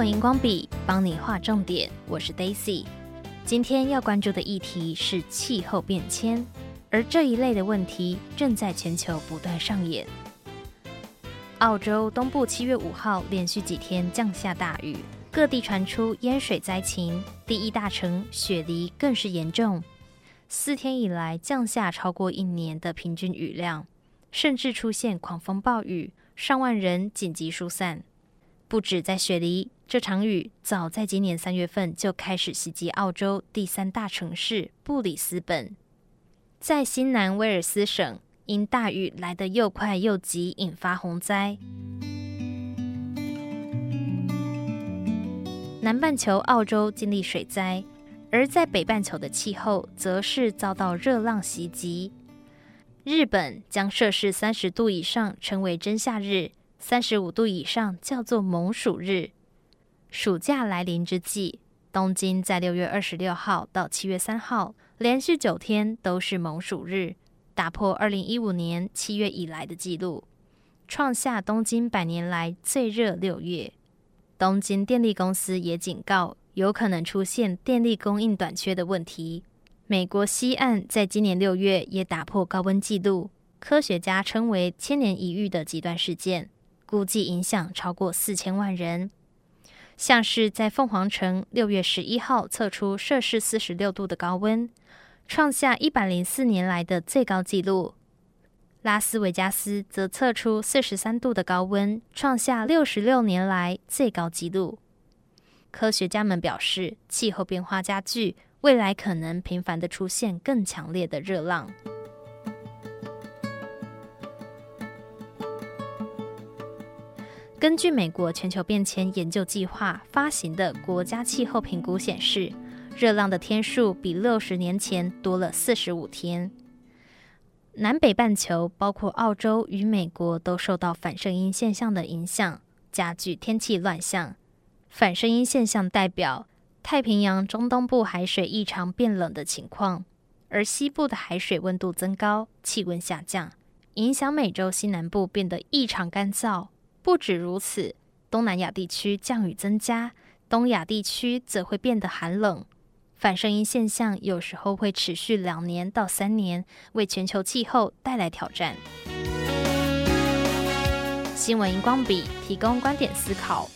闻荧光笔帮你画重点，我是 Daisy。今天要关注的议题是气候变迁，而这一类的问题正在全球不断上演。澳洲东部七月五号连续几天降下大雨，各地传出淹水灾情，第一大城雪梨更是严重。四天以来降下超过一年的平均雨量，甚至出现狂风暴雨，上万人紧急疏散。不止在雪梨，这场雨早在今年三月份就开始袭击澳洲第三大城市布里斯本。在新南威尔斯省，因大雨来得又快又急，引发洪灾。南半球澳洲经历水灾，而在北半球的气候则是遭到热浪袭击。日本将摄氏三十度以上称为真夏日。三十五度以上叫做猛暑日。暑假来临之际，东京在六月二十六号到七月三号连续九天都是猛暑日，打破二零一五年七月以来的纪录，创下东京百年来最热六月。东京电力公司也警告，有可能出现电力供应短缺的问题。美国西岸在今年六月也打破高温纪录，科学家称为千年一遇的极端事件。估计影响超过四千万人。像是在凤凰城，六月十一号测出摄氏四十六度的高温，创下一百零四年来的最高纪录。拉斯维加斯则测出四十三度的高温，创下六十六年来最高纪录。科学家们表示，气候变化加剧，未来可能频繁地出现更强烈的热浪。根据美国全球变迁研究计划发行的国家气候评估显示，热浪的天数比六十年前多了四十五天。南北半球，包括澳洲与美国，都受到反圣婴现象的影响，加剧天气乱象。反圣婴现象代表太平洋中东部海水异常变冷的情况，而西部的海水温度增高，气温下降，影响美洲西南部变得异常干燥。不止如此，东南亚地区降雨增加，东亚地区则会变得寒冷。反声音现象有时候会持续两年到三年，为全球气候带来挑战。新闻荧光笔提供观点思考。